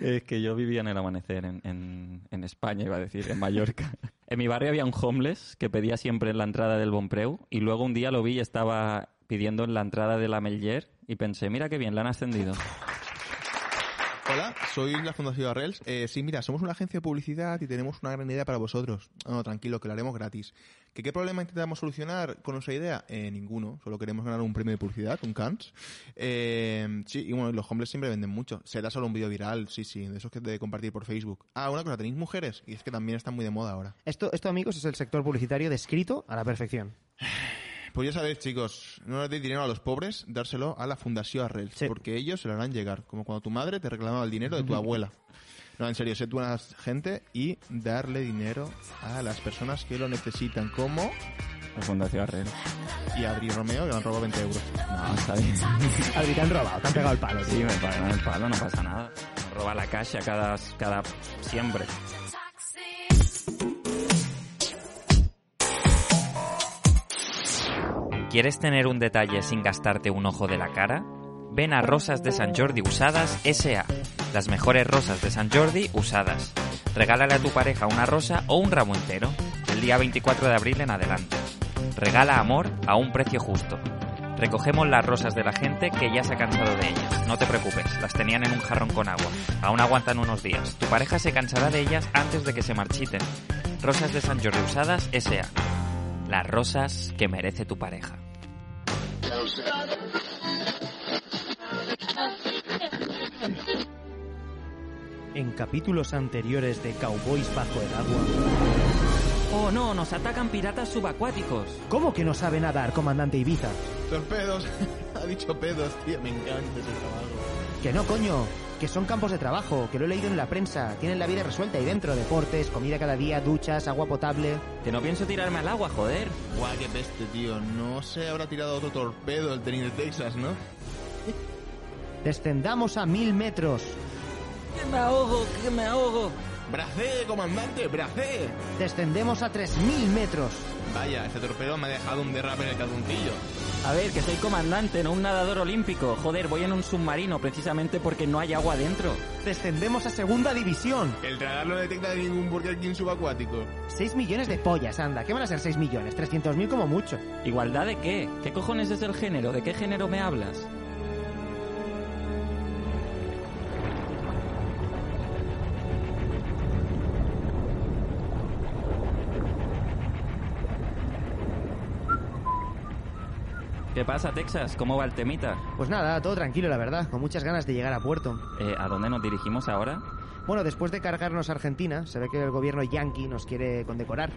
Es que yo vivía en el amanecer en, en- en España, iba a decir, en Mallorca. En mi barrio había un homeless que pedía siempre en la entrada del Bonpreu y luego un día lo vi y estaba pidiendo en la entrada de la Mellier y pensé, mira qué bien, la han ascendido. Hola, soy la Fundación Arrels. Eh, sí, mira, somos una agencia de publicidad y tenemos una gran idea para vosotros. No, tranquilo, que lo haremos gratis. ¿Que ¿Qué problema intentamos solucionar con nuestra idea? Eh, ninguno. Solo queremos ganar un premio de publicidad, un Cannes. Eh, sí, y bueno, los hombres siempre venden mucho. Será solo un vídeo viral, sí, sí, de esos que de compartir por Facebook. Ah, una cosa, ¿tenéis mujeres? Y es que también están muy de moda ahora. Esto, esto, amigos, es el sector publicitario descrito a la perfección. [SIGHS] Pues ya sabéis, chicos, no les deis dinero a los pobres, dárselo a la Fundación Arrels, Sí. porque ellos se lo harán llegar, como cuando tu madre te reclamaba el dinero de tu [LAUGHS] abuela. No, en serio, sé tú buena gente y darle dinero a las personas que lo necesitan, como La Fundación Arrel. y a Adri Romeo, que le han robado 20 euros. No, está bien. [LAUGHS] Adri, te han robado, te han pegado el palo, Sí, tío. me pagan el palo, no pasa nada. Me roba la caja cada, cada siempre. ¿Quieres tener un detalle sin gastarte un ojo de la cara? Ven a Rosas de San Jordi Usadas S.A. Las mejores rosas de San Jordi usadas. Regálale a tu pareja una rosa o un ramo entero, el día 24 de abril en adelante. Regala amor a un precio justo. Recogemos las rosas de la gente que ya se ha cansado de ellas. No te preocupes, las tenían en un jarrón con agua. Aún aguantan unos días. Tu pareja se cansará de ellas antes de que se marchiten. Rosas de San Jordi usadas S.A. Las rosas que merece tu pareja. En capítulos anteriores de Cowboys bajo el agua. Oh no, nos atacan piratas subacuáticos. ¿Cómo que no sabe nadar, comandante Ibiza? Torpedos. [LAUGHS] ha dicho pedos, tío. Me encanta ese trabajo. Que no, coño. Que son campos de trabajo, que lo he leído en la prensa. Tienen la vida resuelta ahí dentro. Deportes, comida cada día, duchas, agua potable. Que no pienso tirarme al agua, joder. Guau, qué peste, tío. No se habrá tirado otro torpedo el teniente Texas, ¿no? [LAUGHS] Descendamos a mil metros. Que me ahogo, que me ahogo. ¡Bracé, comandante! ¡Bracé! Descendemos a tres mil metros. Vaya, este torpedo me ha dejado un derrape en el calzoncillo. A ver, que soy comandante, no un nadador olímpico. Joder, voy en un submarino precisamente porque no hay agua dentro. Descendemos a segunda división. El radar no detecta ningún Burger King subacuático. 6 millones de pollas, anda. ¿Qué van a ser 6 millones? 300.000 como mucho. ¿Igualdad de qué? ¿Qué cojones es el género? ¿De qué género me hablas? ¿Qué pasa, Texas? ¿Cómo va el temita? Pues nada, todo tranquilo, la verdad. Con muchas ganas de llegar a puerto. Eh, ¿A dónde nos dirigimos ahora? Bueno, después de cargarnos a Argentina, se ve que el gobierno yanqui nos quiere condecorar.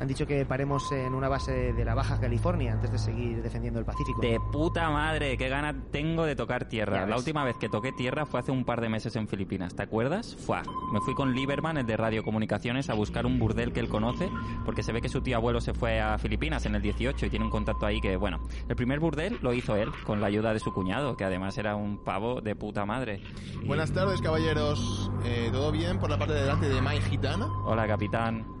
Han dicho que paremos en una base de la Baja California antes de seguir defendiendo el Pacífico. De puta madre, qué ganas tengo de tocar tierra. La última vez que toqué tierra fue hace un par de meses en Filipinas, ¿te acuerdas? Fua. Me fui con Lieberman, el de radiocomunicaciones, a buscar un burdel que él conoce, porque se ve que su tío abuelo se fue a Filipinas en el 18 y tiene un contacto ahí que, bueno, el primer burdel lo hizo él, con la ayuda de su cuñado, que además era un pavo de puta madre. Y- Buenas tardes, caballeros. Eh, ¿Todo bien por la parte de delante de Mai Gitana? Hola, capitán.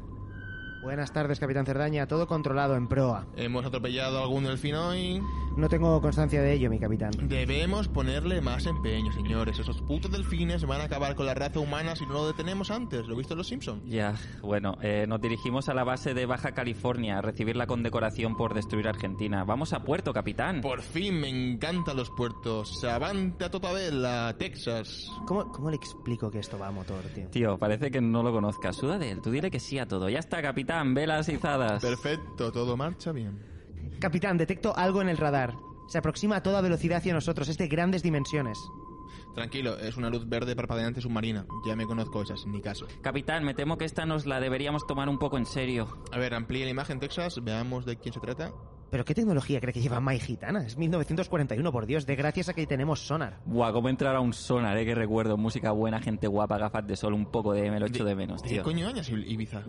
Buenas tardes, Capitán Cerdaña. Todo controlado en proa. ¿Hemos atropellado a algún delfín hoy? No tengo constancia de ello, mi capitán. Debemos ponerle más empeño, señores. Esos putos delfines van a acabar con la raza humana si no lo detenemos antes. ¿Lo he visto en Los Simpsons? Ya, bueno, eh, nos dirigimos a la base de Baja California a recibir la condecoración por destruir Argentina. Vamos a puerto, capitán. Por fin me encantan los puertos. Avante a Totavela, Texas. ¿Cómo, ¿Cómo le explico que esto va a motor, tío? Tío, parece que no lo conozcas. Suda de él. Tú dile que sí a todo. Ya está, capitán. Velas izadas. Perfecto, todo marcha bien. Capitán, detecto algo en el radar. Se aproxima a toda velocidad hacia nosotros. Es de grandes dimensiones. Tranquilo, es una luz verde parpadeante submarina. Ya me conozco esas, ni caso. Capitán, me temo que esta nos la deberíamos tomar un poco en serio. A ver, amplíe la imagen, Texas. Veamos de quién se trata. ¿Pero qué tecnología cree que lleva Mai Gitana? Es 1941, por Dios. De gracias a que tenemos sonar. Buah, cómo entrar a un sonar, eh, que recuerdo. Música buena, gente guapa, gafas de sol, un poco de... Me lo echo de menos, ¿De tío. qué coño años Ibiza?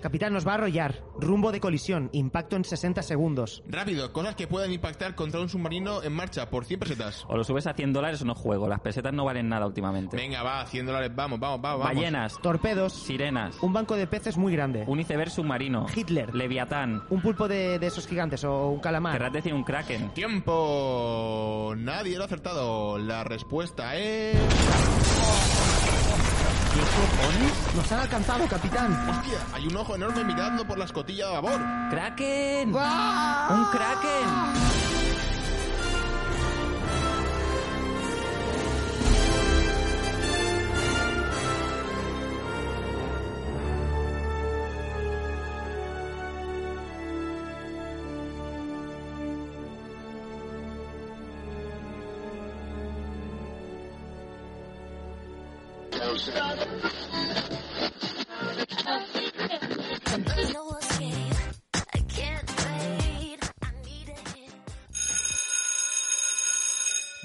Capitán, nos va a arrollar. Rumbo de colisión. Impacto en 60 segundos. Rápido, cosas que pueden impactar contra un submarino en marcha por 100 pesetas. O lo subes a 100 dólares o no juego. Las pesetas no valen nada últimamente. Venga, va, 100 dólares, vamos, vamos, vamos. vamos. Ballenas, Torpedos. sirenas, Un banco de peces muy grande. un iceberg submarino, Hitler. leviatán, Un pulpo de, de esos gigantes o un calamar. querrás decir un kraken. Tiempo. Nadie lo ha acertado. La respuesta es... ¿Qué cojones? Nos han alcanzado, capitán. Hostia, hay un ojo enorme mirando por la escotilla de babor. ¡Kraken! ¡Un kraken!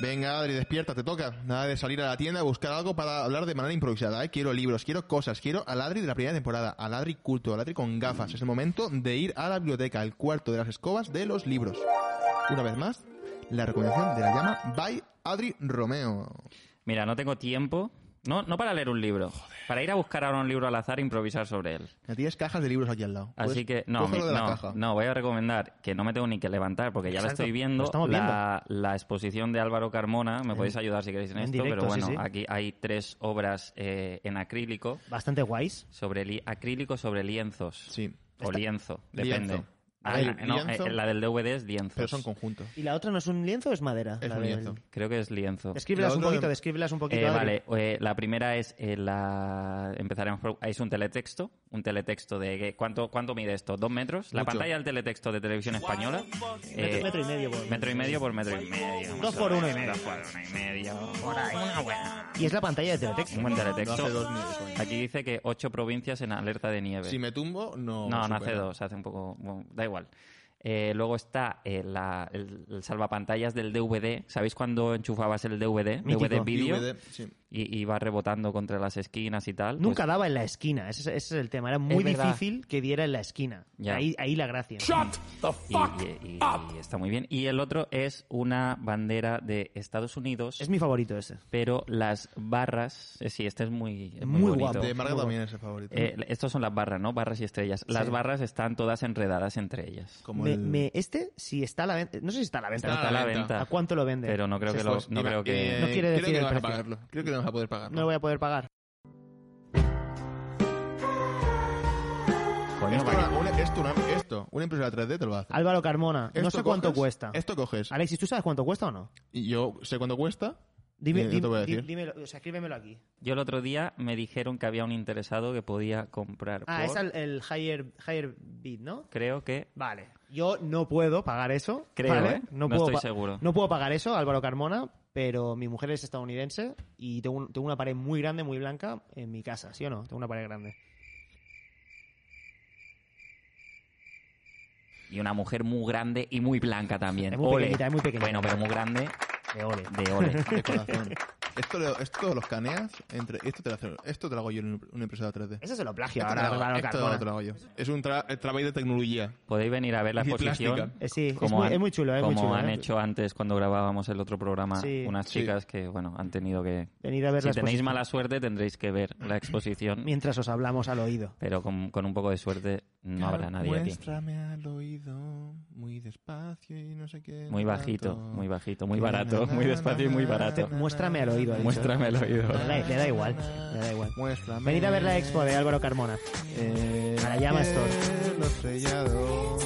Venga, Adri, despierta, te toca. Nada de salir a la tienda a buscar algo para hablar de manera improvisada. ¿eh? Quiero libros, quiero cosas, quiero al Adri de la primera temporada, al Adri culto, al Adri con gafas. Es el momento de ir a la biblioteca, el cuarto de las escobas de los libros. Una vez más, la recomendación de la llama by Adri Romeo. Mira, no tengo tiempo No, no para leer un libro. Para ir a buscar ahora un libro al azar e improvisar sobre él. Ya tienes cajas de libros aquí al lado. Así Pues, que, no, mi- la no, no, voy a recomendar que no me tengo ni que levantar porque ya la estoy viendo. lo estamos la, la exposición de Álvaro Carmona, me En- podéis ayudar si queréis en, en esto, directo, pero bueno, sí, sí. aquí hay tres obras eh, en acrílico, Bastante guays. sobre li- acrílico sobre lienzos. Sí. O Está- lienzo, Lienzo. depende. A Ah, no, lienzo- eh, la del DVD es lienzos. Pero son conjuntos. ¿Y la otra no es un lienzo o es madera? Es La un del- lienzo. Creo que es lienzo. Descríbelas La un poquito, de- descríbelas un poquito. Eh, Adri. vale, eh, la primera es eh, la empezaremos por es un teletexto, un teletexto de que- cuánto cuánto mide esto, dos metros. La pantalla del teletexto de televisión española. eh, metro y medio por- metro y medio por metro y medio. Dos por uno y medio. Dos por uno y medio. Una buena. Y es la pantalla de teletexto. Un buen No teletexto. hace dos. Aquí dice que ocho provincias en alerta de nieve. Si me tumbo, no. No, no hace dos, hace un poco. bueno, da igual. Eh, luego está eh, la- el, el salvapantallas del DVD. ¿Sabéis cuando enchufabas el DVD? Mítico. DVD vídeo. DVD, sí. Y iba rebotando contra las esquinas y tal. Nunca Pues- daba en la esquina, ese, ese es el tema. Era muy difícil que diera en la esquina. Ahí, ahí la gracia. y, y- y está muy bien. Y el otro es una bandera de Estados Unidos, Es mi favorito ese. pero las barras, eh, sí, este es muy, es Muy muy, guapo. bonito. De Marga también es el favorito. Eh, estos son las barras, ¿no? Barras y estrellas. Las Sí. barras están todas enredadas entre ellas. Como Me- el- me- este, si está a la venta. No sé si está a la venta. No Está está a la la venta. ¿A cuánto lo vende? Pero no creo que lo, no iba- creo que eh, No quiere creo decir que el no vas a precio. pagarlo. Creo que no vas a poder pagarlo. No lo voy a poder pagar. Coño, esto, una, una- esto, una, esto, una impresora 3D te lo va a hacer. Álvaro Carmona, no sé cuánto cuesta. Esto coges. Alexis, ¿tú sabes cuánto cuesta o no? Y yo sé cuánto cuesta. Dime, no dime- dímelo, o sea, escríbemelo aquí. Yo el otro día me dijeron que había un interesado que podía comprar Ah, por- es el, el higher, higher bid, ¿no? creo que Vale. Yo no puedo pagar eso. Creo, ¿vale? ¿eh? No puedo estoy seguro. No puedo pagar eso, Álvaro Carmona, pero mi mujer es estadounidense y tengo, un- tengo una pared muy grande, muy blanca en mi casa, ¿sí o no? Tengo una pared grande. y una mujer muy grande y muy blanca también. Es muy Ole. pequeñita, es muy pequeñita. Bueno, pero muy grande De ole. de ole. [LAUGHS] De corazón. Esto, lo, esto lo escaneas. Entre, esto, te lo hace- esto te lo hago yo en una impresora 3D. Eso se lo plagio Esto, ahora, te lo, Álvaro hago- esto te lo hago yo. Es un tra- trabajo de tecnología. Podéis venir a ver la Y exposición. Eh, sí, es como muy, han- es muy chulo, es muy como chulo. han ¿eh? hecho antes cuando grabábamos el otro programa Sí. unas Sí. chicas que, bueno, han tenido que... Venid a ver si la tenéis mala suerte tendréis que ver la exposición, [LAUGHS] Mientras os hablamos al oído. pero con, con un poco de suerte no habrá nadie aquí. Muéstrame al oído, muy despacio y no sé qué. Muy bajito, muy bajito, muy barato, muy despacio y muy barato. Muéstrame al oído. Ha dicho. Muéstrame el oído. Le da, le da igual, le da igual. Muéstrame. Venid a ver la expo de Álvaro Carmona. Eh, A la llama Store. estrellado.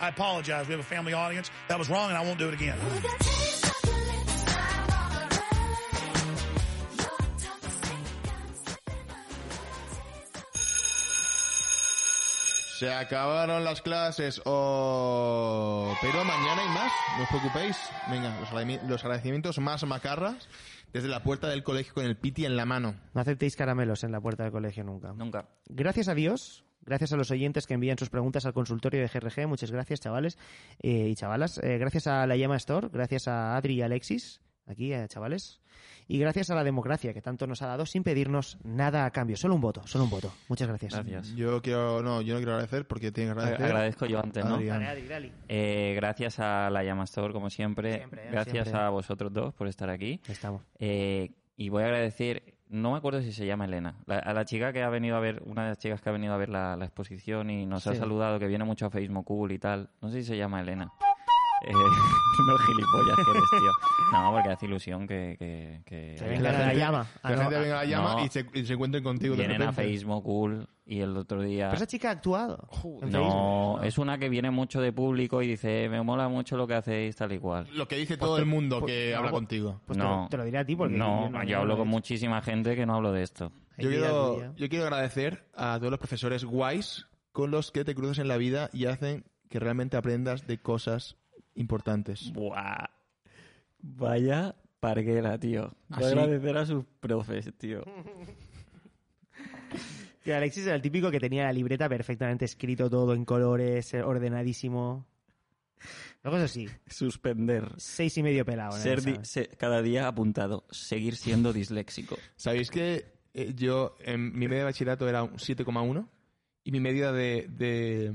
I apologize. We have a family audience. That was wrong, and I won't do it again. Se acabaron las clases. Oh, pero mañana hay más. No os preocupéis. Venga, los agradecimientos más macarras desde la puerta del colegio con el piti en la mano. No aceptéis caramelos en la puerta del colegio nunca. Nunca. Gracias a Dios, gracias a los oyentes que envían sus preguntas al consultorio de GRG, muchas gracias chavales eh, y chavalas. Eh, gracias a la Llama Store, gracias a Adri y Alexis, aquí eh, chavales. Y gracias a la democracia que tanto nos ha dado sin pedirnos nada a cambio. Solo un voto, solo un voto. Muchas gracias. Gracias. Yo quiero, no, yo no quiero agradecer porque tiene que agradecer. Agradezco yo antes, ¿no? Adrián. Eh, gracias a la Llama Store, como siempre. Siempre, ¿eh? gracias Siempre. a vosotros dos por estar aquí. Estamos. Eh, y voy a agradecer, no me acuerdo si se llama Elena, la- a la chica que ha venido a ver, una de las chicas que ha venido a ver la, la exposición y nos ha saludado, que viene mucho a Facebook Cool y tal. No sé si se llama Elena. Eh, [LAUGHS] no gilipollas que eres, tío. No, porque hace ilusión que... que, que Que venga la gente- llama. Ah, La gente venga a la llama No. y, se, y se encuentren contigo de Vienen a repente. Facebook Cool y el otro día... Pero esa chica ha actuado. en No, Facebook. es una que viene mucho de público y dice, me mola mucho lo que hacéis tal y cual. Lo que dice todo el mundo que no, habla pues- contigo. Pues te no. lo- te lo diré a ti porque no, yo yo, hablo con muchísima gente que no hablo de esto. Yo que quiero, yo quiero agradecer a todos los profesores guays con los que te cruzas en la vida y hacen que realmente aprendas de cosas importantes. Buah. Vaya parguera, tío. Voy a Así. agradecer a sus profes, tío. [LAUGHS] Que Alexis era el típico que tenía la libreta perfectamente escrito todo en colores, eh, ordenadísimo. Luego eso sí, Suspender. seis y medio pelado. el Ser di- examen. se- cada día apuntado. Seguir siendo disléxico. ¿Sabéis que eh, yo en mi media de bachillerato era un 7,1 y mi media de, de,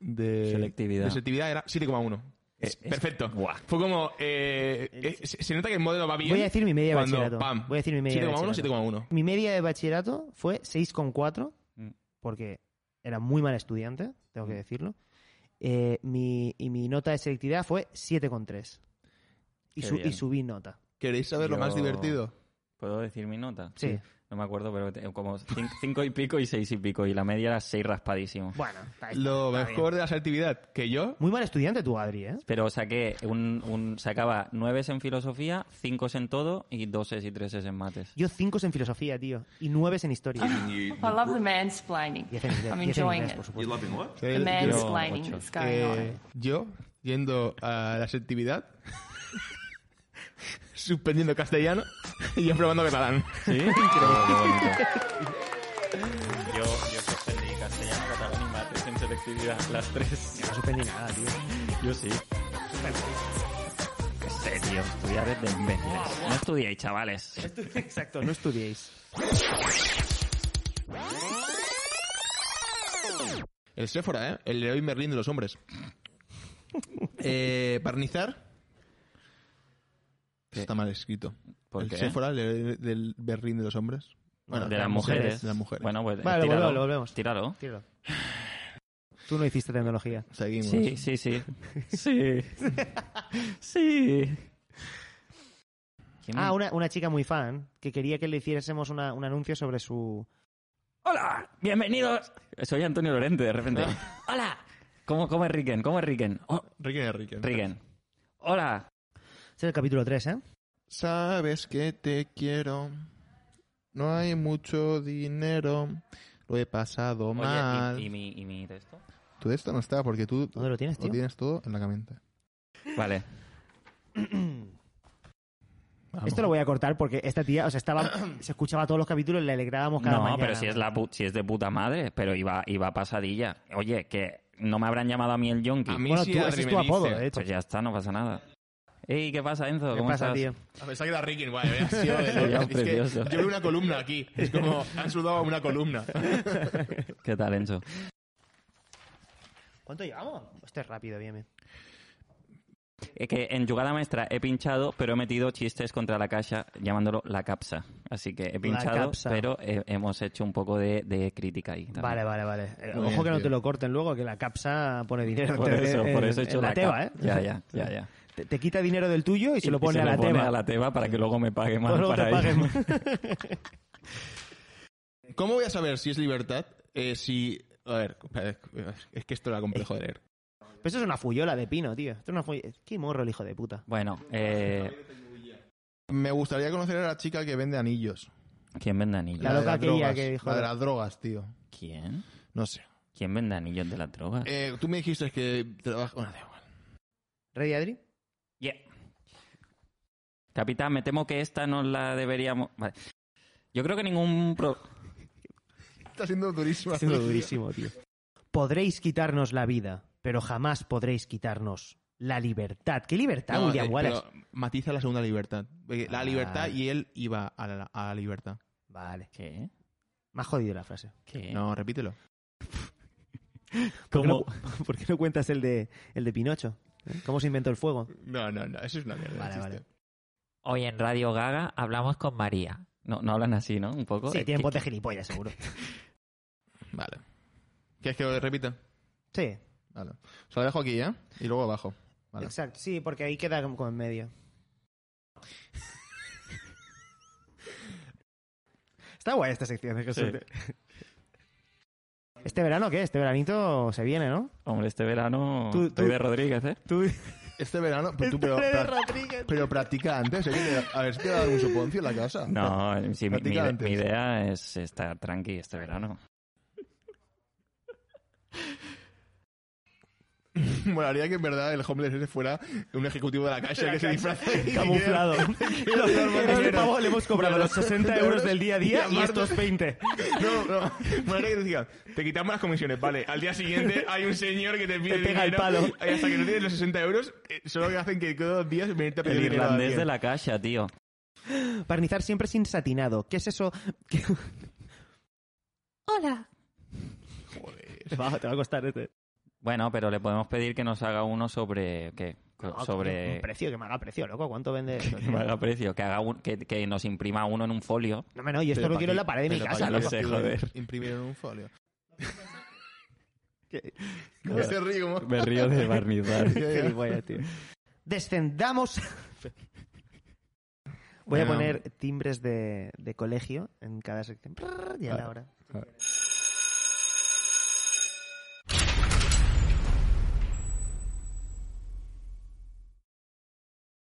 de Selectividad. de selectividad era 7,1. Es- es- Perfecto. Buah. Fue como... eh, eh, se, se nota que el modelo va bien. Voy a decir mi media de cuando, bachillerato. pam, Voy a decir mi media de 7,1, bachillerato. 7,1. Mi media de bachillerato fue 6,4, Mm. porque era muy mal estudiante, tengo que decirlo. Eh, mi, y mi nota de selectividad fue 7,3. Y, su- y subí nota. ¿Queréis saber lo más divertido? ¿Puedo decir mi nota? Sí. No me acuerdo, pero como cin- cinco y pico y seis y pico. Y la media era seis raspadísimo. Bueno, está, está- Lo está mejor bien. de la selectividad que yo... Muy mal estudiante tú, Adri, ¿eh? Pero saqué un, un sacaba nueves en filosofía, cinco en todo y doses y treses en mates. Yo 5 en filosofía, tío. Y 9 en historia. I love the mansplaining. I'm enjoying it. supuesto. The Yo- mansplaining ocho. that's going Eh, on. yo, yendo a la selectividad, [LAUGHS] suspendiendo castellano y aprobando catalán. ¿Sí? [LAUGHS] Qué bonito. Yo, yo suspendí castellano, catalán y mates en selectividad, las tres. No suspendí nada, tío. Yo sí. Qué sé, tío, estudiar es de imbéciles. No estudiéis, chavales. [LAUGHS] Exacto, no estudiéis. El Sephora, ¿eh? El Leroy Merlin de los hombres. eh, barnizar. Está mal escrito. ¿Por el qué? Sephora el Leroy del Berlín de los hombres. Bueno, de las mujeres. De las mujeres. Bueno, pues Vale, tíralo. volvemos, volvemos. Tíralo. Tíralo. [SIGHS] Tú no hiciste tecnología. Seguimos. Sí, sí, sí. [LAUGHS] Sí. sí. ¿Quién me- Ah, una, una chica muy fan que quería que le hiciésemos una- un anuncio sobre su... ¡Hola! ¡Bienvenidos! Soy Antonio Lorente, de repente. ¡Hola! ¿Cómo, cómo es Riken? ¿Cómo es Riken? Oh, Riken es Riken. Riken. ¡Hola! Este es el capítulo 3, ¿eh? Sabes que te quiero. No hay mucho dinero. Lo he pasado mal. Oye, ¿y, y mi, ¿y mi texto? Tú esto no está porque tú ¿Dónde lo tienes, lo tío? tienes todo en la mente. Vale. Vamos. [CLEARS THROAT] Esto lo voy a cortar porque esta tía, o sea, estaba, se escuchaba todos los capítulos y le alegrábamos cada No, mañana. pero si es, la si es de puta madre, pero iba, iba pasadilla. Oye, que no me habrán llamado a mí el yonki. A mí Bueno, sí, tú, ese es tu apodo, de hecho. Pues ya está, no pasa nada. Ey, ¿qué pasa, Enzo? ¿Qué ¿Cómo pasa, estás? tío? A pensar que era Riken, guay, había sido de locos. Es que precioso. yo veo una columna aquí. Es como, han sudado una columna. [LAUGHS] ¿Qué tal, Enzo? ¿Cuánto llevamos? Este es rápido, bien. Es que en jugada maestra he pinchado, pero he metido chistes contra la caja llamándolo la capsa. Así que he pinchado, capsa. pero he- hemos hecho un poco de, de crítica ahí. también. Vale, vale, vale. Eh, Muy Ojo bien, que no tío. te lo corten luego, que la capsa pone dinero. Por en- eso, en- por eso he en hecho la, la teba, cap- ¿eh? Ya, ya, ya, ya. Te, te quita dinero del tuyo y se lo pone Y a la pone teba. a la teba para que luego me pague más para más. [LAUGHS] ¿Cómo voy a saber si es libertad? Eh, si. A ver, es que esto era complejo de leer. Pero eso es una fuyola de pino, tío. Esto es una fuy- Qué morro el hijo de puta. Bueno, eh, Me gustaría conocer a la chica que vende anillos. ¿quién vende anillos? La de loca aquella que dijo- La de las drogas, tío. ¿Quién? No sé. ¿Quién vende anillos de las drogas? Eh, tú me dijiste que trabajas. Bueno, da igual. ¿Ready, Adri? Capitán, me temo que esta no la deberíamos... Vale. Yo creo que ningún... pro- Está siendo durísimo. Está siendo durísimo, tío. Podréis quitarnos la vida, pero jamás podréis quitarnos la libertad. ¿Qué libertad, No, William eh, Wallace? pero matiza la segunda libertad. Porque La Ah. libertad y él iba a la, a la libertad. Vale. ¿Qué? Me ha jodido la frase. ¿Qué? No, repítelo. ¿Por qué, no, ¿Cómo? [LAUGHS] por qué no cuentas el de, el de Pinocho? ¿Eh? ¿Cómo se inventó el fuego? No, no, no. Eso es una mierda. Vale, vale. Hoy en Radio Gaga hablamos con María. No, no hablan así, ¿no? Un poco. Sí, tienen ¿qué- voz de gilipollas, seguro. [LAUGHS] Vale. ¿Quieres que lo repita? Sí, Vale. O sea, lo dejo aquí, ¿eh? Y luego abajo. Vale. exacto. Sí, porque ahí queda como en medio. [LAUGHS] Está guay esta sección, ¿eh, Jesús? Sí. ¿Este verano qué? Este veranito se viene, ¿no? Hombre, este verano Tú- estoy tú- de Rodríguez, ¿eh? Tú... Este verano, pero, tú, pero, Este de pra- pero practica antes. ¿eh? A ver si te va a dar un suponcio en la casa. No, sí, mi, mi- Practica antes. mi idea es estar tranqui este verano. [LAUGHS] Molaría que en verdad el homeless ese fuera un ejecutivo de la caixa que se disfraza Camuflado. Este [LAUGHS] pavo le hemos cobrado los 60 euros del día a día y estos 20. No, no. Molaría que te te quitamos las comisiones, vale. Al día siguiente hay un señor que te pide Te pega el dinero, palo. Y hasta que no tienes los 60 euros, eh, solo que hacen que cada dos días venirte a pedir El irlandés de la caja, tío. Barnizar siempre sin satinado. ¿Qué es eso? ¿Qué- Hola. Te va, te va a costar este. Bueno, pero le podemos pedir que nos haga uno sobre... ¿Qué? No, que sobre... Un precio, que me haga precio, loco. ¿Cuánto vende? [LAUGHS] Que me haga precio, que, haga un- que, que nos imprima uno en un folio. No, me no, y esto Pero lo quiero en la pared de mi casa, lo sé, joder. Imprimir en un folio. [LAUGHS] ¿Qué? ¿Cómo se ríe? ¿Cómo? Me río de barnizar. [LAUGHS] Qué gilipollas, tío. Descendamos. Voy a poner timbres de, de colegio en cada sección. Y a la hora.